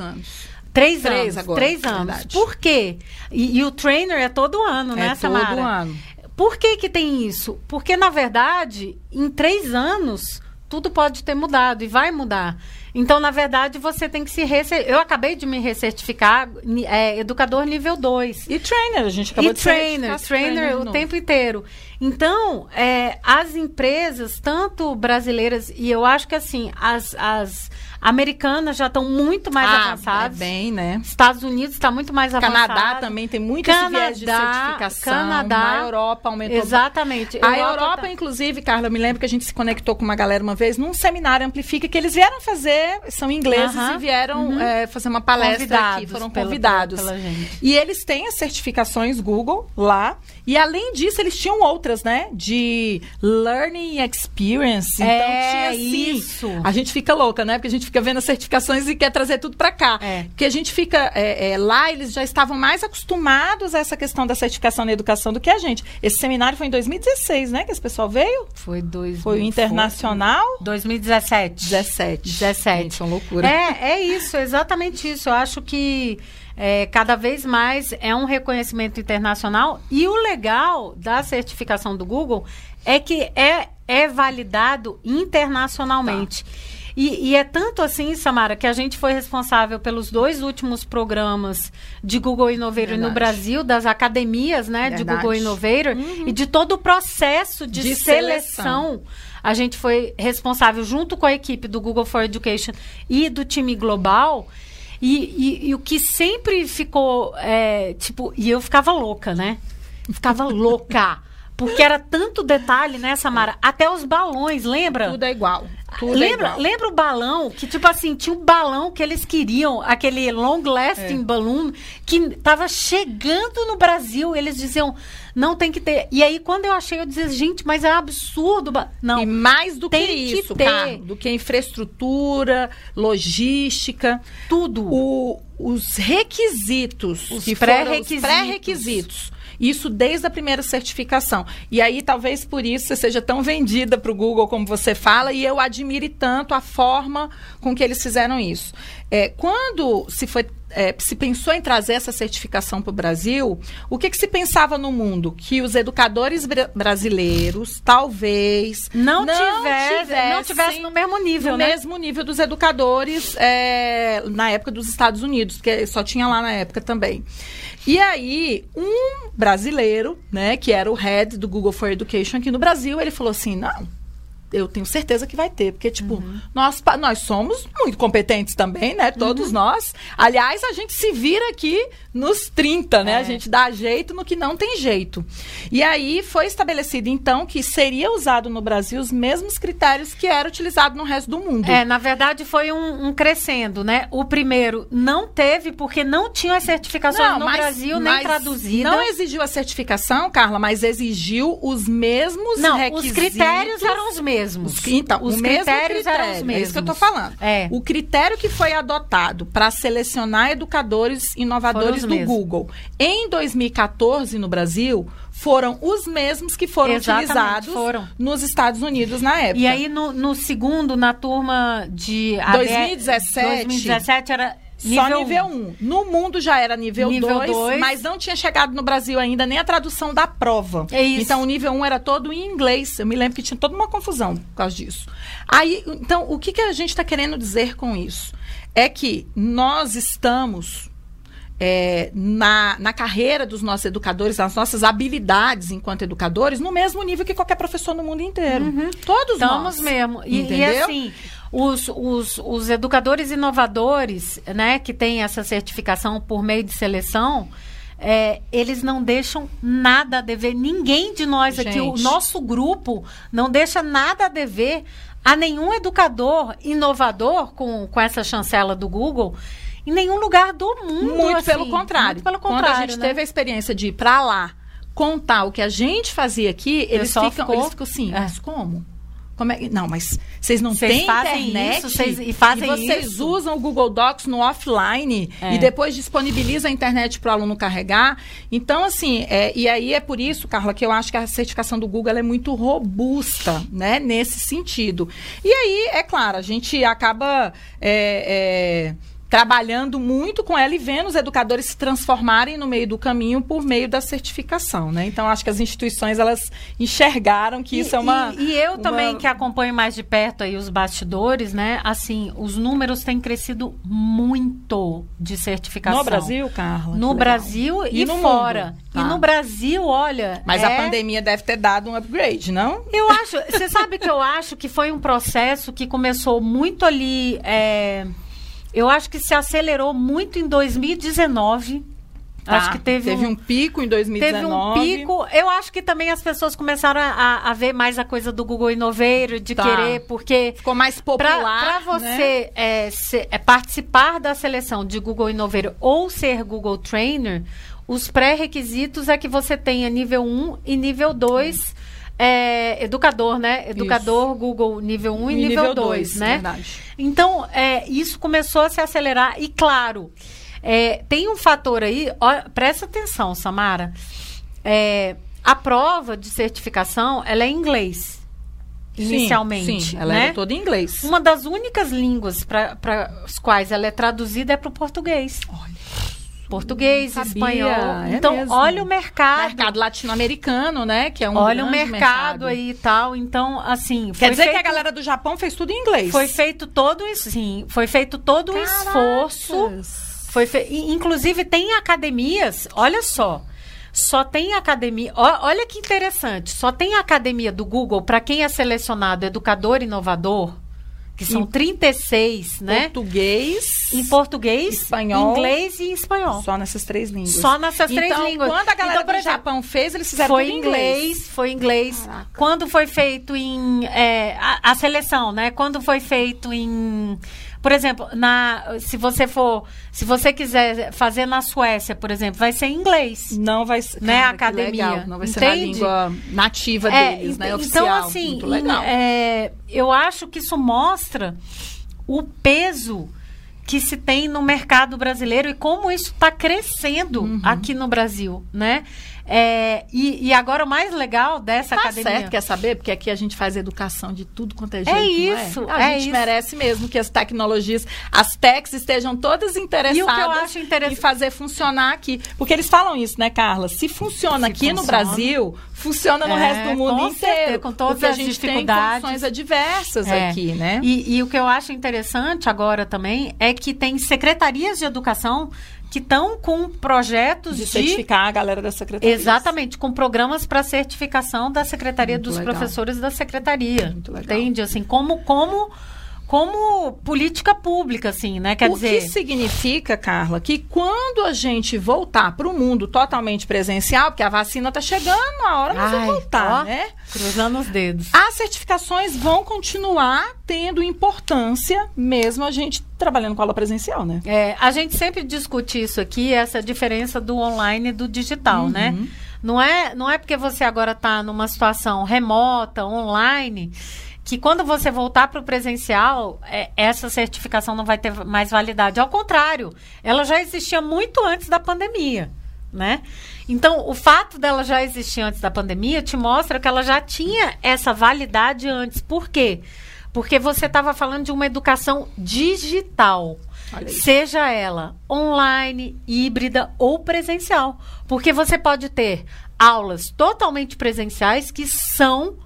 Speaker 2: Três,
Speaker 1: Três
Speaker 2: anos.
Speaker 1: agora,
Speaker 2: três anos.
Speaker 1: verdade.
Speaker 2: Por quê? E, e o trainer é todo ano, né,
Speaker 1: é
Speaker 2: Samara?
Speaker 1: todo ano.
Speaker 2: Por que que tem isso? Porque, na verdade, em três anos, tudo pode ter mudado e vai mudar. Então, na verdade, você tem que se recertificar. Eu acabei de me recertificar, é, educador nível 2.
Speaker 1: E trainer, a gente acabou
Speaker 2: e
Speaker 1: de
Speaker 2: trainer, trainer, trainer o tempo inteiro. Então, é, as empresas, tanto brasileiras, e eu acho que assim, as, as americanas já estão muito mais ah, avançadas.
Speaker 1: É bem, né?
Speaker 2: Estados Unidos está muito mais avançado.
Speaker 1: Canadá também tem muito Canadá, viés de certificação.
Speaker 2: Canadá.
Speaker 1: Na Europa aumentou.
Speaker 2: Exatamente.
Speaker 1: A Europa, Europa tá... inclusive, Carla, eu me lembro que a gente se conectou com uma galera uma vez num seminário Amplifica que eles vieram fazer, são ingleses uh -huh. e vieram uh -huh. é, fazer uma palestra convidados aqui, foram convidados. Pela, pela e eles têm as certificações Google lá. E além disso, eles tinham outras, né? De learning experience. Então
Speaker 2: é,
Speaker 1: tinha
Speaker 2: assim. Isso.
Speaker 1: A gente fica louca, né? Porque a gente fica vendo as certificações e quer trazer tudo para cá. É. Porque a gente fica é, é, lá, eles já estavam mais acostumados a essa questão da certificação na educação do que a gente. Esse seminário foi em 2016, né? Que esse pessoal veio?
Speaker 2: Foi dois.
Speaker 1: Foi o internacional.
Speaker 2: Foi 2017.
Speaker 1: 17.
Speaker 2: 17.
Speaker 1: Gente, é uma loucura.
Speaker 2: É, é isso, exatamente isso. Eu acho que é, cada vez mais é um reconhecimento internacional. E o legal da certificação do Google é que é, é validado internacionalmente. Tá. E, e, é tanto assim, Samara, que a gente foi responsável pelos dois últimos programas de Google Innovator Verdade. no Brasil, das academias né, de Google Innovator, uhum. e de todo o processo de, de seleção. seleção. A gente foi responsável, junto com a equipe do Google for Education e do time global. E, e, e o que sempre ficou, é, tipo, e eu ficava louca, né? Ficava louca. Porque era tanto detalhe, né, Samara? Até os balões, lembra?
Speaker 1: Tudo é igual. Tudo
Speaker 2: lembra,
Speaker 1: é
Speaker 2: lembra o balão? Que, tipo assim, tinha um balão que eles queriam, aquele long lasting é. balloon, que tava chegando no Brasil. Eles diziam, não tem que ter. E aí, quando eu achei, eu dizia, gente, mas é absurdo. Não.
Speaker 1: E mais do que isso, que ter. do que infraestrutura, logística.
Speaker 2: Tudo.
Speaker 1: O, os requisitos.
Speaker 2: Os pré-requisitos.
Speaker 1: Pré-requisitos isso desde a primeira certificação. E aí, talvez por isso você seja tão vendida para o Google como você fala, e eu admire tanto a forma com que eles fizeram isso. É, quando se foi é, se pensou em trazer essa certificação para o Brasil, o que, que, se pensava no mundo? Que os educadores br brasileiros talvez
Speaker 2: não, não tivessem não tivesse no mesmo nível,
Speaker 1: no
Speaker 2: né?
Speaker 1: mesmo nível dos educadores é, na época dos Estados Unidos, que só tinha lá na época também. E aí, um brasileiro, né, que era o head do Google for Education aqui no Brasil, ele falou assim: não, eu tenho certeza que vai ter, porque, tipo, uhum. nós, nós somos muito competentes também, né? Todos uhum. nós. Aliás, a gente se vira aqui nos 30, né? É. A gente dá jeito no que não tem jeito. E aí foi estabelecido, então, que seria usado no Brasil os mesmos critérios que era utilizado no resto do mundo.
Speaker 2: É, na verdade, foi um, um crescendo, né? O primeiro não teve, porque não tinha as certificações não, no mas, Brasil, nem traduzida.
Speaker 1: Não exigiu a certificação, Carla, mas exigiu os mesmos
Speaker 2: não,
Speaker 1: requisitos.
Speaker 2: Os critérios eram os mesmos mesmos.
Speaker 1: Os, então, os critérios critério, eram os mesmos. É isso que eu estou falando.
Speaker 2: É.
Speaker 1: O critério que foi adotado para selecionar educadores inovadores do mesmos. Google em 2014 no Brasil foram os mesmos que foram Exatamente, utilizados foram. nos Estados Unidos na época.
Speaker 2: E aí, no, no segundo, na turma de...
Speaker 1: 2017...
Speaker 2: 2017 era
Speaker 1: Nível Só nível 1. Um. No mundo já era nível 2, mas não tinha chegado no Brasil ainda nem a tradução da prova.
Speaker 2: É isso.
Speaker 1: Então o nível 1 um era todo em inglês. Eu me lembro que tinha toda uma confusão por causa disso. Aí, então, o que, que a gente está querendo dizer com isso? É que nós estamos é, na, na carreira dos nossos educadores, nas nossas habilidades enquanto educadores, no mesmo nível que qualquer professor no mundo inteiro.
Speaker 2: Uhum.
Speaker 1: Todos
Speaker 2: Estamos
Speaker 1: nós.
Speaker 2: mesmo. E, e assim, os, os, os educadores inovadores, né, que têm essa certificação por meio de seleção, é, eles não deixam nada a dever. Ninguém de nós Gente. aqui, o nosso grupo, não deixa nada a dever a nenhum educador inovador com, com essa chancela do Google em nenhum lugar do mundo.
Speaker 1: Muito
Speaker 2: assim.
Speaker 1: pelo contrário. Muito
Speaker 2: pelo contrário.
Speaker 1: Quando a gente
Speaker 2: né?
Speaker 1: teve a experiência de ir para lá contar o que a gente fazia aqui, eles ficam, ficou... eles ficam assim, é. mas como? Como é, não, mas vocês não têm internet
Speaker 2: isso, vocês, e, fazem
Speaker 1: e vocês
Speaker 2: isso.
Speaker 1: usam o Google Docs no offline é. e depois disponibilizam a internet para o aluno carregar. Então, assim, é, e aí é por isso, Carla, que eu acho que a certificação do Google é muito robusta, né, nesse sentido. E aí, é claro, a gente acaba é, é trabalhando muito com ela e vendo os educadores se transformarem no meio do caminho por meio da certificação, né? Então acho que as instituições elas enxergaram que
Speaker 2: E-
Speaker 1: isso é uma
Speaker 2: E, e eu
Speaker 1: uma-
Speaker 2: também, que acompanho mais de perto aí os bastidores, né? Assim, os números têm crescido muito de certificação.
Speaker 1: no Brasil, Carla.
Speaker 2: No. Brasil e,
Speaker 1: E no
Speaker 2: fora.
Speaker 1: mundo,
Speaker 2: E
Speaker 1: tá.
Speaker 2: no Brasil, olha.
Speaker 1: Mas
Speaker 2: é-
Speaker 1: a pandemia deve ter dado um upgrade, não?
Speaker 2: Eu acho, você sabe que eu acho que foi um processo que começou muito ali. é, eu acho que se acelerou muito em 2019. acho
Speaker 1: Tá.
Speaker 2: que teve, um,
Speaker 1: um pico em 2019.
Speaker 2: teve um pico. Eu acho que também as pessoas começaram a, a ver mais a coisa do Google Inoveiro, de
Speaker 1: Tá.
Speaker 2: querer, porque
Speaker 1: Ficou mais popular.
Speaker 2: para
Speaker 1: né?
Speaker 2: você é, se- é, participar da seleção de Google Inoveiro ou ser Google Trainer, os pré-requisitos é que você tenha nível 1 e nível 2. É, educador, né? Educador Google nível 1 e, nível 2, né?
Speaker 1: Verdade.
Speaker 2: Então, é, isso começou a se acelerar. E, claro, é, tem um fator aí, ó, presta atenção, Samara. É, a prova de certificação, ela é em inglês,
Speaker 1: Sim,
Speaker 2: inicialmente.
Speaker 1: Sim, ela
Speaker 2: né?
Speaker 1: era toda em inglês.
Speaker 2: Uma das únicas línguas para as quais ela é traduzida é para o português.
Speaker 1: Olha,
Speaker 2: Português,
Speaker 1: sabia,
Speaker 2: espanhol.
Speaker 1: é
Speaker 2: então,
Speaker 1: mesmo.
Speaker 2: olha o mercado.
Speaker 1: mercado latino-americano, né? Que é um
Speaker 2: olha o
Speaker 1: grande
Speaker 2: mercado, aí e tal. Então, assim.
Speaker 1: Quer
Speaker 2: foi
Speaker 1: dizer que a
Speaker 2: feito-
Speaker 1: galera do Japão fez tudo em inglês.
Speaker 2: Foi feito todo isso, sim. Foi feito todo o esforço.
Speaker 1: Caracas.
Speaker 2: Foi fe... Inclusive, tem academias, olha só. Só tem academia. olha que interessante. Só tem academia do Google para quem é selecionado educador inovador, que são
Speaker 1: Em
Speaker 2: 36, né?
Speaker 1: Português.
Speaker 2: Em português,
Speaker 1: Espanhol.
Speaker 2: inglês e espanhol.
Speaker 1: Só nessas três línguas.
Speaker 2: Só nessas três
Speaker 1: então,
Speaker 2: línguas.
Speaker 1: Quando a galera
Speaker 2: Então,
Speaker 1: do
Speaker 2: exemplo,
Speaker 1: Japão fez, eles fizeram
Speaker 2: Foi
Speaker 1: tudo
Speaker 2: em
Speaker 1: inglês.
Speaker 2: inglês, foi em inglês.
Speaker 1: Caraca.
Speaker 2: Quando foi feito em é, a, a seleção, né? Quando foi feito em, por exemplo, na se você for, se você quiser fazer na Suécia, por exemplo, vai ser em inglês.
Speaker 1: Não vai ser.
Speaker 2: Né,
Speaker 1: Cara,
Speaker 2: academia.
Speaker 1: legal. Não vai ser na
Speaker 2: Entende?
Speaker 1: língua nativa
Speaker 2: É,
Speaker 1: deles, né?
Speaker 2: ent-
Speaker 1: Oficial.
Speaker 2: Então, assim, é, eu acho que isso mostra o peso que se tem no mercado brasileiro e como isso está crescendo
Speaker 1: Uhum.
Speaker 2: aqui no Brasil, né? É, e, e agora o mais legal dessa
Speaker 1: Tá
Speaker 2: academia...
Speaker 1: certo, quer saber? Porque aqui a gente faz educação de tudo quanto é jeito.
Speaker 2: É isso,
Speaker 1: A
Speaker 2: é
Speaker 1: gente
Speaker 2: isso.
Speaker 1: merece mesmo que as tecnologias, as techs estejam todas interessadas
Speaker 2: E o que eu acho interess-
Speaker 1: em fazer funcionar aqui. Porque eles falam isso, né, Carla? Se funciona
Speaker 2: Se
Speaker 1: aqui no
Speaker 2: funciona.
Speaker 1: Brasil, funciona no
Speaker 2: É,
Speaker 1: resto do mundo
Speaker 2: com
Speaker 1: inteiro.
Speaker 2: certeza, com todas as
Speaker 1: a gente
Speaker 2: dificuldades.
Speaker 1: condições adversas
Speaker 2: É.
Speaker 1: aqui, né?
Speaker 2: E, e o que eu acho interessante agora também é que tem secretarias de educação que estão com projetos
Speaker 1: De
Speaker 2: de
Speaker 1: certificar a galera da secretaria.
Speaker 2: Exatamente, com programas para certificação da Secretaria
Speaker 1: Muito
Speaker 2: dos
Speaker 1: legal.
Speaker 2: professores da Secretaria.
Speaker 1: Muito legal.
Speaker 2: Entende? Assim, como, como, como política pública, assim, né? Quer
Speaker 1: o
Speaker 2: dizer.
Speaker 1: que significa, Carla, que quando a gente voltar para o mundo totalmente presencial, porque a vacina está chegando, a hora nós
Speaker 2: Ai,
Speaker 1: vamos voltar,
Speaker 2: ó.
Speaker 1: né?
Speaker 2: Cruzando os dedos.
Speaker 1: As certificações vão continuar tendo importância, mesmo a gente trabalhando com aula presencial, né?
Speaker 2: É, a gente sempre discute isso aqui, essa diferença do online e do digital, né?
Speaker 1: Uhum.
Speaker 2: Não é, não é porque você agora está numa situação remota, online, que quando você voltar para o presencial, é, essa certificação não vai ter mais validade. Ao contrário, ela já existia muito antes da pandemia, né? Então, o fato dela já existir antes da pandemia te mostra que ela já tinha essa validade antes. Por quê? Porque você estava falando de uma educação digital. Seja ela online, híbrida ou presencial. Porque você pode ter aulas totalmente presenciais que são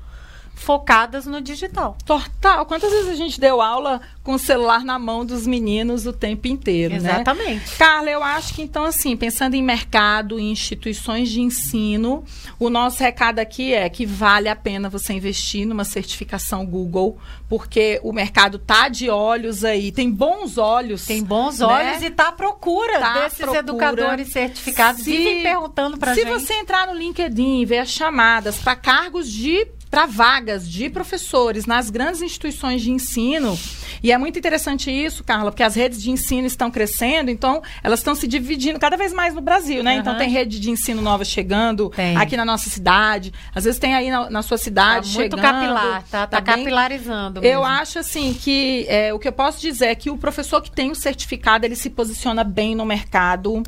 Speaker 2: focadas no digital.
Speaker 1: Total. Quantas vezes a gente deu aula com o celular na mão dos meninos o tempo inteiro, né?
Speaker 2: Exatamente.
Speaker 1: Carla, eu acho que então, assim, pensando em mercado, em instituições de ensino, o nosso recado aqui é que vale a pena você investir numa certificação Google, porque o mercado tá de olhos aí, tem bons olhos.
Speaker 2: Tem bons
Speaker 1: né?
Speaker 2: olhos e está à procura
Speaker 1: Tá
Speaker 2: desses
Speaker 1: procura.
Speaker 2: educadores certificados.
Speaker 1: Se-
Speaker 2: Vivem perguntando para
Speaker 1: Se
Speaker 2: gente.
Speaker 1: você entrar no LinkedIn e ver as chamadas para cargos de para vagas de professores nas grandes instituições de ensino, e é muito interessante isso, Carla, porque as redes de ensino estão crescendo, então elas estão se dividindo cada vez mais no Brasil, né?
Speaker 2: Aham.
Speaker 1: Então tem rede de ensino nova chegando
Speaker 2: Tem.
Speaker 1: aqui na nossa cidade, às vezes tem aí na, na sua
Speaker 2: Tá
Speaker 1: cidade
Speaker 2: muito
Speaker 1: chegando.
Speaker 2: capilar, tá, tá,
Speaker 1: bem-
Speaker 2: capilarizando.
Speaker 1: eu acho assim que é, o que eu posso dizer é que o professor que tem o certificado ele se posiciona bem no mercado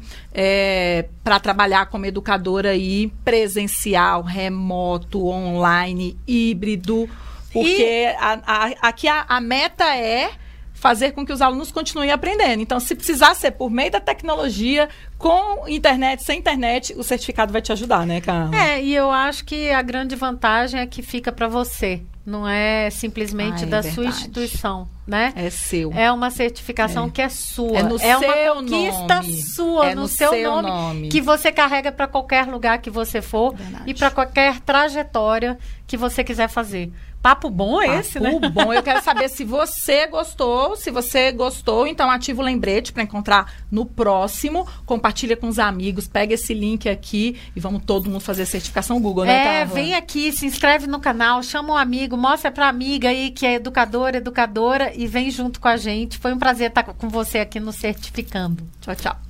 Speaker 1: para trabalhar como educador aí presencial, remoto, online, híbrido, porque a- a- aqui a, a meta é fazer com que os alunos continuem aprendendo. Então, se precisar ser por meio da tecnologia, com internet, sem internet, o certificado vai te ajudar, né, Carla?
Speaker 2: É, e eu acho que a grande vantagem é que fica para você, não é simplesmente ah, é da verdade. sua instituição, né?
Speaker 1: É seu.
Speaker 2: É uma certificação é. que é sua. É, no é uma conquista
Speaker 1: nome.
Speaker 2: sua, é no, no seu, seu nome, nome, que você carrega para qualquer lugar que você for verdade. e para qualquer trajetória que você quiser fazer. Papo bom é esse,
Speaker 1: Papo né? bom. Eu quero saber se você gostou. Se você gostou, então ativa o lembrete para encontrar no próximo. Compartilha com os amigos. Pega esse link aqui e vamos todo mundo fazer a certificação Google, né,
Speaker 2: É, Carla? vem aqui, se inscreve no canal, chama um amigo, mostra para amiga aí que é educadora, educadora e vem junto com a gente. Foi um prazer estar com você aqui no Certificando.
Speaker 1: Tchau, tchau.